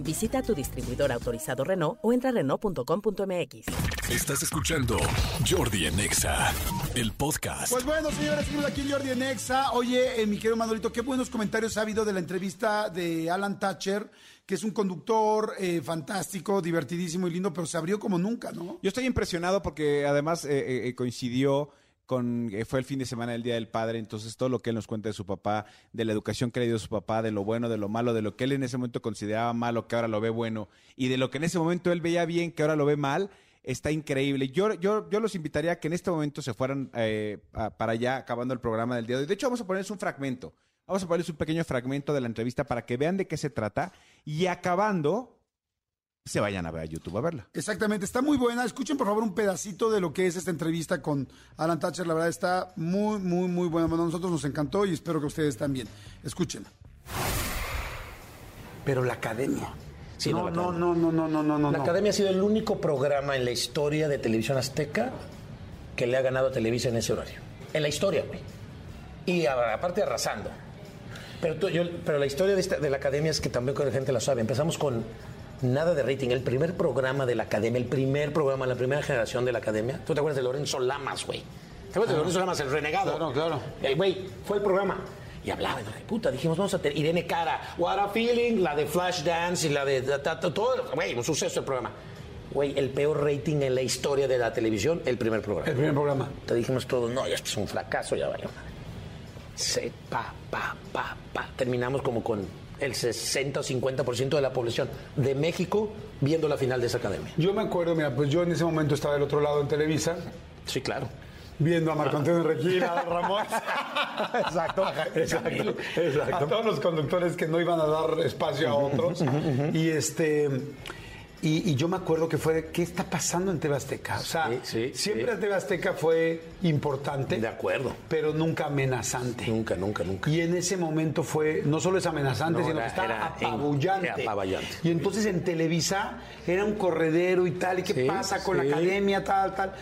Visita tu distribuidor autorizado Renault o entra a Renault.com.mx. Estás escuchando Jordi en Exa, el podcast. Pues bueno, señores, seguimos aquí en Jordi en Exa. Oye, eh, mi querido Manolito, qué buenos comentarios ha habido de la entrevista de Alan Thatcher, que es un conductor eh, fantástico, divertidísimo y lindo, pero se abrió como nunca, ¿no? Yo estoy impresionado porque además eh, eh, coincidió con eh, fue el fin de semana del Día del Padre, entonces todo lo que él nos cuenta de su papá, de la educación que le dio su papá, de lo bueno, de lo malo, de lo que él en ese momento consideraba malo, que ahora lo ve bueno, y de lo que en ese momento él veía bien, que ahora lo ve mal, está increíble. Yo, yo, yo los invitaría a que en este momento se fueran eh, para allá, acabando el programa del día de hoy. De hecho, vamos a ponerles un fragmento. Vamos a ponerles un pequeño fragmento de la entrevista para que vean de qué se trata. Y acabando, se vayan a ver a YouTube a verla. Exactamente, está muy buena. Escuchen por favor un pedacito de lo que es esta entrevista con Alan Thatcher. La verdad está muy, muy, muy buena. Bueno, a nosotros nos encantó y espero que ustedes también. Escúchenla. Pero la academia. Sí, no, no, no, no, no, no, no, no, no. La Academia ha sido el único programa en la historia de televisión azteca que le ha ganado a Televisa en ese horario. En la historia, güey. Y a- aparte arrasando. Pero, tú- yo- pero la historia de, esta- de la Academia es que también la gente la sabe. Empezamos con nada de rating. El primer programa de la Academia, el primer programa, la primera generación de la Academia. ¿Tú te acuerdas de Lorenzo Lamas, güey? ¿Te acuerdas de Lorenzo Lamas, el renegado? Claro, claro. El güey, fue el programa. Y hablaba, de puta, dijimos, vamos a tener Irene Cara, What a Feeling, la de Flash Dance y la de todo, güey, un suceso el programa. Güey, el peor rating en la historia de la televisión, el primer programa. El primer programa. Te dijimos todos, no, esto es un fracaso, ya madre. Se, pa, pa, pa, pa. Terminamos como con el 60 o 50% de la población de México viendo la final de esa academia. Yo me acuerdo, mira, pues yo en ese momento estaba del otro lado en Televisa, Sí, claro. viendo a Marco Antonio Regina, a Ramón. Exacto, exacto, A exacto. todos los conductores que no iban a dar espacio a otros. Y este. Y, y yo me acuerdo que fue, de, ¿qué está pasando en TV Azteca? O sea, Sí, sí, siempre sí. TV Azteca fue importante. De acuerdo. Pero nunca amenazante. Nunca, nunca, nunca. Y en ese momento fue, no solo es amenazante, No, sino era- que estaba era apabullante. en- apabullante. Y entonces en Televisa era un corredero y tal, ¿y qué pasa con la academia, tal, tal?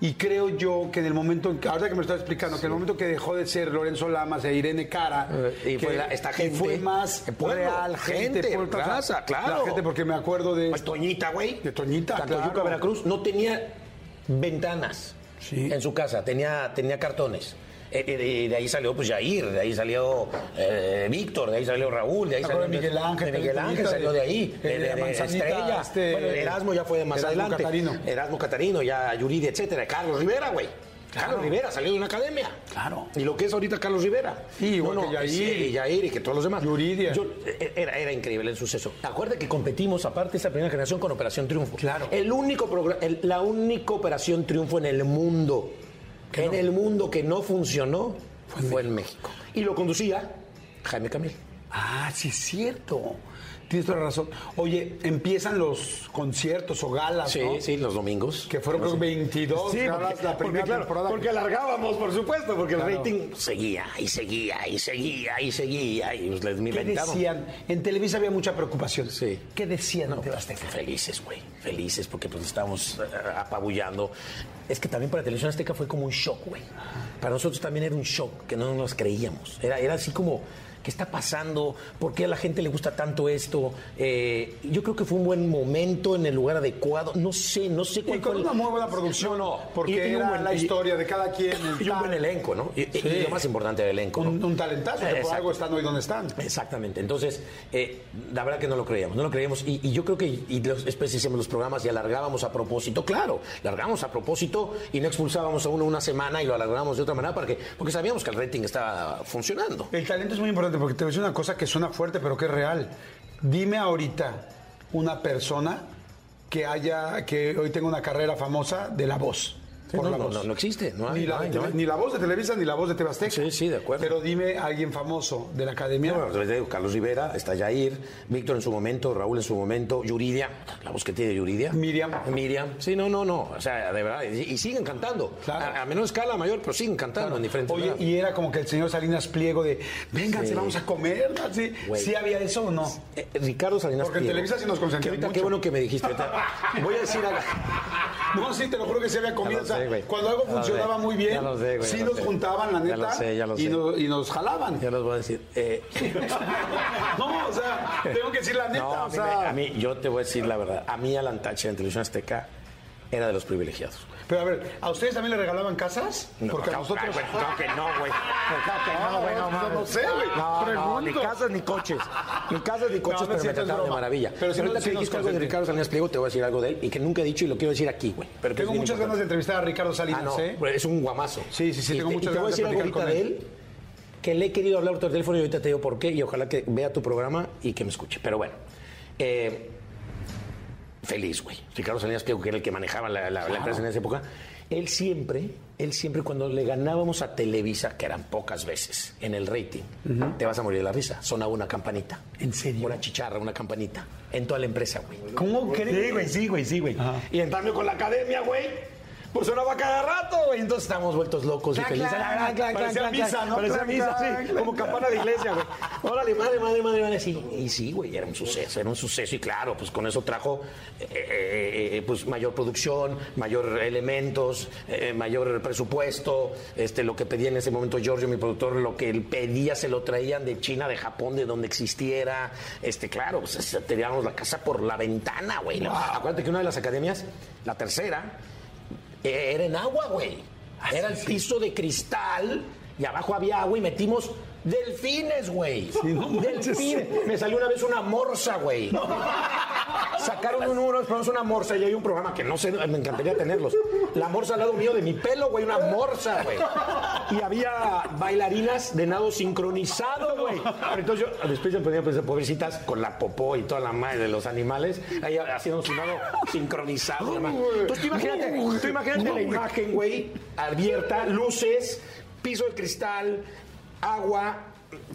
Y creo yo que en el momento, en que, ahora que me lo estás explicando, que en el momento que dejó de ser Lorenzo Lamas e Irene Cara, Eh, y que, fue la- esta que gente, fue más pueblo, real, gente, gente, pueblo, raza, claro. La gente, porque me acuerdo de... Pues Toñita, güey. De Toñita, Tantoyuca, claro. Veracruz, no tenía ventanas Sí. en su casa, tenía, tenía cartones. Eh, eh, de, de ahí salió pues Jair, de ahí salió eh, Víctor, de ahí salió Raúl, de ahí Me salió Miguel Ángel, de Miguel Ángel salió de ahí, de- de, Estrella. este, bueno, Erasmo ya fue de más Erasmo adelante. Catarino. Erasmo Catarino, ya Yuridi, etcétera. Carlos Rivera, güey. Carlos Rivera salió de una academia. Claro. Y lo que es ahorita Carlos Rivera. Sí, igual que Yair. sí, y Yair y que todos los demás. Yuridia. Yo- eh, era, era increíble el suceso. Acuérdate que competimos, aparte, esa primera generación con Operación Triunfo. Claro. El único programa, el- la única Operación Triunfo en el mundo, en el mundo que no funcionó, fue, en México. Y lo conducía Jaime Camil. Ah, sí es cierto. Tienes toda la razón. Oye, empiezan los conciertos o galas, Sí, ¿no? sí, los domingos. Que fueron creo, 22 Sí, galas porque, la porque, primera claro, temporada. porque alargábamos, por supuesto, porque Claro. el rating seguía y seguía y seguía y seguía y pues, les ¿Qué decían? En Televisa había mucha preocupación. Sí. ¿Qué decían No, pues, Azteca? felices, güey. Felices porque pues estábamos eh, apabullando. Es que también para Televisión Azteca fue como un shock, güey. Para nosotros también era un shock, que no nos creíamos. Era, era así como, ¿qué está pasando? ¿Por qué a la gente le gusta tanto esto? Eh, yo creo que fue un buen momento en el lugar adecuado. No sé, no sé Y cuál con fue el- una muy buena producción, No, porque Y- y era buen- la y- historia de cada quien. Y un buen elenco, ¿no? Y, y- Sí. y lo más importante del elenco. ¿no? Un, talentazo, que por algo están hoy donde están. Exactamente. Entonces, eh, la verdad que no lo creíamos, no lo creíamos. Y, y yo creo que, y los, después hicimos los programas y alargábamos a propósito, claro, alargábamos a propósito y no expulsábamos a uno una semana y lo alargábamos de otra manera para que, porque sabíamos que el rating estaba funcionando. El talento es muy importante porque te voy a decir una cosa que suena fuerte, pero que es real. Dime ahorita una persona que haya, que hoy tenga una carrera famosa de la voz. No, no, no, no existe. No hay, ni, la, hay, ni voz de Televisa ni la voz de Tebasteca. Sí, sí, de acuerdo. Pero dime a alguien famoso de la academia. Bueno, Carlos Rivera, está Jair, Víctor en su momento, Raúl en su momento, Yuridia, la voz que tiene Yuridia. Miriam. Miriam. Sí, no, no, no. O sea, de verdad. Y, y siguen cantando. Claro. A, a menor escala, mayor, pero siguen cantando en diferentes Oye, lugares. y era como que el señor Salinas Pliego de, vénganse, Sí. vamos a comer. ¿Sí. ¿Sí había eso o no? Eh, Ricardo Salinas Porque en Pliego. Televisa sí nos mucho. Qué bueno que me dijiste. Voy a decir algo. No, sí, te lo juro que se había comido. o sea, cuando algo Ya funcionaba sé. muy bien, Ya sé, sí ya nos juntaban, la Ya neta, lo sé, ya lo y, sé. nos, y nos jalaban. Ya los voy a decir. Eh, No, o sea, tengo que decir la neta, no, a o sea. a mí, yo te voy a decir la verdad. A mí Alan Thatcher en Televisión Azteca era de los privilegiados. güey. Pero a ver, ¿a ustedes también le regalaban casas? No, Porque a claro, nosotros... güey, claro que no, güey. Claro que no, güey, no, No, no sé, güey, No, no, ni casas ni coches. Ni casas ni coches, pero me trataron de maravilla. Pero sí ahorita que dijiste algo de. Ricardo Salinas Pliego, te voy a decir algo de él y que nunca he dicho y lo quiero decir aquí, güey. Tengo muchas ganas de entrevistar a Ricardo Salinas, Ah, no, ¿eh? es un guamazo. Sí, sí, sí, tengo te- muchas y te voy a ganas de decir algo platicar ahorita con de él que le he querido hablar por teléfono y ahorita te digo por qué y ojalá que vea tu programa y que me escuche. Pero bueno, eh, feliz, güey. Ricardo Salinas Pliego, que era el que manejaba la, la- la empresa en esa época, él siempre, él siempre cuando le ganábamos a Televisa, que eran pocas veces, en el rating, te vas a morir de la risa, sonaba una campanita. ¿En serio? Una chicharra, una campanita. En toda la empresa, güey. ¿Cómo crees? Sí, güey, sí, güey, sí, güey. Y en cambio con la academia, güey. Pues sonaba cada rato, güey. Entonces estábamos vueltos locos y felices. clac, Clac, parecía misa, ¿no? Parecía misa, sí. Como campana de iglesia, güey. Órale, madre, madre, madre, madre. Sí. Y sí, güey, era un suceso, era un suceso. Y claro, pues con eso trajo eh, eh, eh, pues mayor producción, mayor elementos, eh, mayor presupuesto. Este, lo que pedía en ese momento Giorgio, mi productor, lo que él pedía se lo traían de China, de Japón, de donde existiera. Este, claro, pues es- teníamos la casa por la ventana, güey. Acuérdate que una de las academias, la tercera, era en agua, güey. Era el piso de cristal y abajo había agua y metimos delfines, güey. delfines. Me salió una vez una morsa, güey. Sacaron un número, una morsa y hay un programa que no sé, me encantaría tenerlos. La morsa al lado mío de mi pelo, güey, una morsa, güey. Y había bailarinas de nado sincronizado, güey. Entonces yo después yo ponía pues, pobrecitas con la popó y toda la madre de los animales, ahí haciendo su nado sincronizado. Entonces tú imagínate, tú imagínate la imagen, güey, abierta, luces, piso de cristal, agua,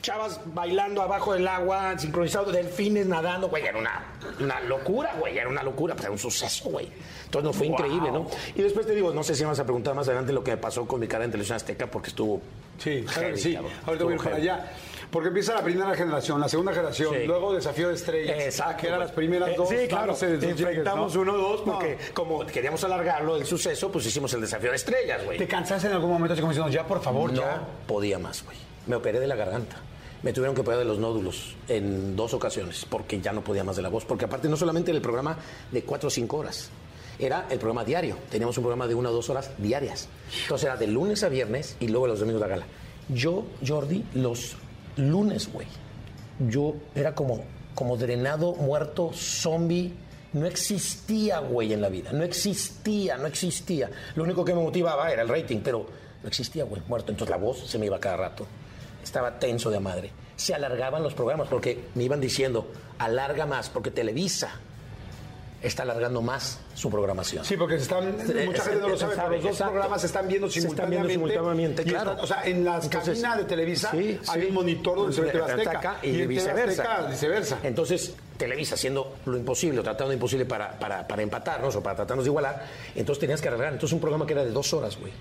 chavas bailando abajo del agua, sincronizado, delfines nadando, güey, era una, una locura, güey, era una locura, pues era un suceso, güey. Entonces nos fue increíble, ¿no? Y después te digo, no sé si vas a preguntar más adelante lo que me pasó con mi cara en televisión azteca, porque estuvo. Sí, claro que sí. Ahorita voy para allá. Porque empieza la primera generación, la segunda generación, Sí. luego Desafío de Estrellas. Exacto. Que eran las primeras Eh, dos. Sí, claro. sus Enfrentamos ¿no? uno o dos porque No. como queríamos alargarlo del suceso, pues hicimos el desafío de estrellas, güey. ¿Te cansaste en algún momento así como diciendo, ya por favor, No ya? podía más, güey. Me operé de la garganta. Me tuvieron que operar de los nódulos en dos ocasiones porque ya no podía más de la voz. Porque aparte no solamente era el programa de cuatro o cinco horas, era el programa diario. Teníamos un programa de una o dos horas diarias. Entonces era de lunes a viernes y luego los domingos la gala. Yo, Jordi, los lunes, güey, yo era como, como drenado, muerto, zombie. No existía, güey, en la vida. No existía, no existía. Lo único que me motivaba era el rating, pero no existía, güey, muerto. Entonces la voz se me iba cada rato. Estaba tenso de madre. Se alargaban los programas porque me iban diciendo, alarga más, porque Televisa está alargando más su programación. Sí, porque se están, mucha gente no lo sabe, pero los dos Exacto. programas se están viendo Se están simultáneamente. viendo simultáneamente, Y claro. están- o sea, en las Entonces, cabinas de Televisa sí, hay sí. un monitor donde se ve TV Azteca. Y, TV viceversa. Azteca, viceversa. Entonces, Televisa haciendo lo imposible, o tratando lo imposible para, para, para empatarnos o para tratarnos de igualar, entonces tenías que alargar. Entonces, un programa que era de dos horas, güey.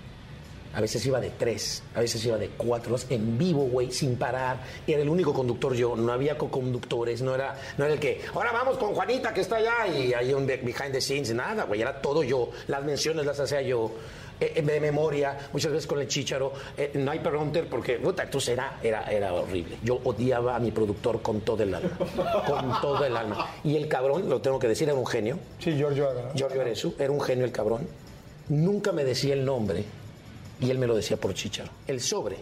A veces iba de tres, a veces iba de cuatro en vivo, güey, sin parar. Era el único conductor yo, no había co-conductores, no era, no era el que, ahora vamos con Juanita que está allá y hay un be- behind the scenes, nada, güey, era todo yo. Las menciones las hacía yo. eh, eh, de memoria, muchas veces con el chicharo, eh, no hay pregunter porque, puta, entonces era, era, era horrible. Yo odiaba a mi productor con todo el alma, con todo el alma. Y el cabrón, lo tengo que decir, era un genio. Sí, Giorgio Aga. Giorgio Arezu, era un genio el cabrón. Nunca me decía el nombre y él me lo decía por chicharo. El sobre,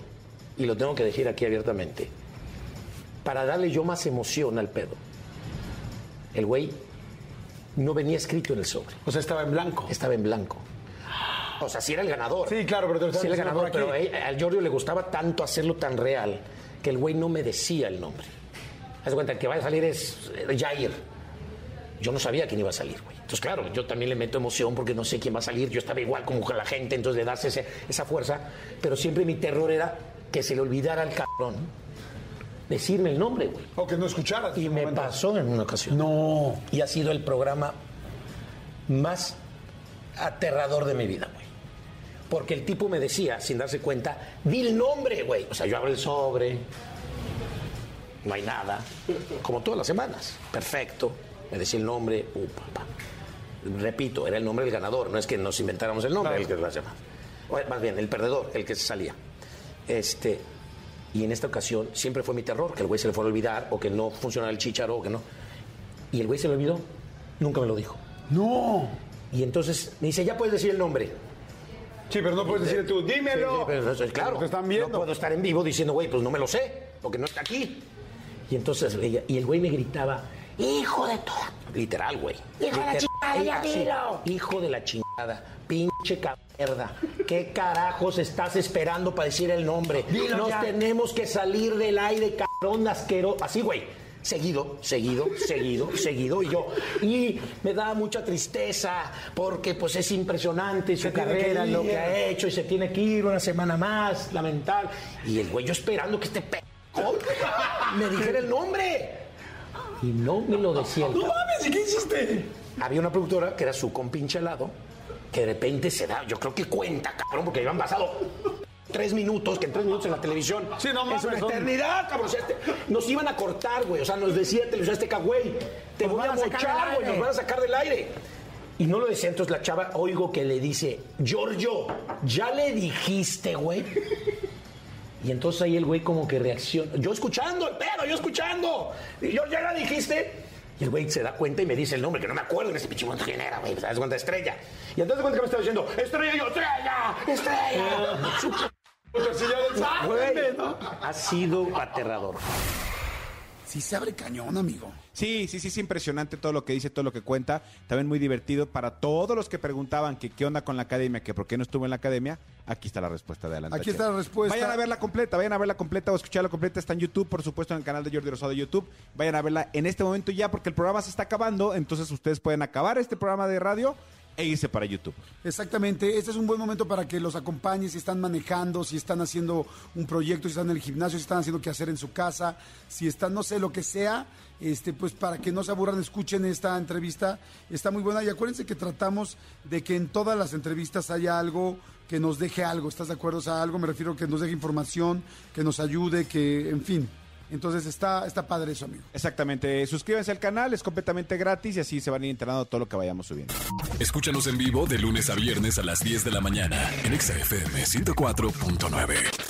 y lo tengo que decir aquí abiertamente, para darle yo más emoción al pedo. El güey no venía escrito en el sobre, O sea, estaba en blanco. estaba en blanco. O sea, sí era el ganador. Sí, claro, pero te lo Sí era el ganador, pero a- al Giorgio le gustaba tanto hacerlo tan real que el güey no me decía el nombre. Haz cuenta, el que vaya a salir es eh, Jair. Yo no sabía quién iba a salir, güey. Entonces, claro, yo también le meto emoción porque no sé quién va a salir. Yo estaba igual como la gente, entonces de darse ese- esa fuerza. Pero siempre mi terror era que se le olvidara al cabrón decirme el nombre, güey. O que no escucharas. Y me momento. pasó en una ocasión. No. Y ha sido el programa más aterrador de mi vida, güey. Porque el tipo me decía, sin darse cuenta, di el nombre, güey. O sea, yo abro el sobre, no hay nada, como todas las semanas. Perfecto. Me decía el nombre, uh, papá. Repito, era el nombre del ganador, no es que nos inventáramos el nombre, el que lo llama. Más bien, el perdedor, el que se salía. Este, y en esta ocasión siempre fue mi terror, que el güey se le fuera a olvidar, o que no funcionara el chicharo, o que no. Y el güey se le olvidó, nunca me lo dijo. No. Y entonces me dice, ya puedes decir el nombre. Sí, pero no puedes decirle tú, dímelo. Sí, sí, pero eso es claro. Te están viendo. No puedo estar en vivo diciendo, güey, pues no me lo sé, porque no está aquí. Y entonces, y el güey me gritaba, hijo de toda. Literal, güey. Hijo de la chingada, Hijo de la chingada, pinche caberda. ¿Qué carajos estás esperando para decir el nombre? Nos tenemos que salir del aire, cabrón asqueroso. Así, güey. Seguido, seguido, seguido, seguido. Y yo, y me da mucha tristeza porque pues es impresionante su que carrera, lo que ha hecho y se tiene que ir una semana más, lamentable. Y el güey yo esperando que este p me dijera el nombre. Y no me lo decía el No mames, ¿y qué hiciste? Había una productora que era su compinche al lado, que de repente se da, yo creo que cuenta, cabrón, porque habían pasado tres minutos, que en tres minutos en la televisión Sí, no es mames, una son- eternidad, cabrón. O sea, este- nos iban a cortar, güey. O sea, nos decía Televisión Azteca, güey, te Nos voy a mochar, güey, nos van a sacar del aire. Y no lo decía, entonces la chava, oigo que le dice, Giorgio, ¿ya le dijiste, güey? Y entonces ahí el güey como que reacciona. Yo escuchando el pedo, yo escuchando. Y yo, ¿ya la dijiste? Y el güey se da cuenta y me dice el nombre, que no me acuerdo en este pinche quién era, güey. ¿Te das cuenta? Estrella. Y entonces cuenta que me estaba diciendo, Estrella, yo, Estrella, Estrella. Güey, ha sido aterrador. Sí se abre cañón, amigo. Sí, sí, sí, es impresionante todo lo que dice, todo lo que cuenta. También muy divertido para todos los que preguntaban que qué onda con la academia, que por qué no estuvo en la academia. Aquí está la respuesta de Alan Aquí está la respuesta. Vayan a verla completa, vayan a verla completa o escucharla completa. Está en YouTube, por supuesto, en el canal de Jordi Rosado de YouTube. Vayan a verla en este momento ya porque el programa se está acabando. Entonces ustedes pueden acabar este programa de radio e irse para YouTube. Exactamente, este es un buen momento para que los acompañes si están manejando, si están haciendo un proyecto, si están en el gimnasio, si están haciendo qué hacer en su casa, si están, no sé, lo que sea, este, pues para que no se aburran, escuchen esta entrevista, está muy buena y acuérdense que tratamos de que en todas las entrevistas haya algo que nos deje algo, ¿estás de acuerdo? O sea, algo me refiero que nos deje información, que nos ayude, que, en fin, entonces está, está padre eso, amigo. Exactamente. Suscríbanse al canal, es completamente gratis y así se van a ir enterando todo lo que vayamos subiendo. Escúchanos en vivo de lunes a viernes a las 10 de la mañana en Exa FM 104.9.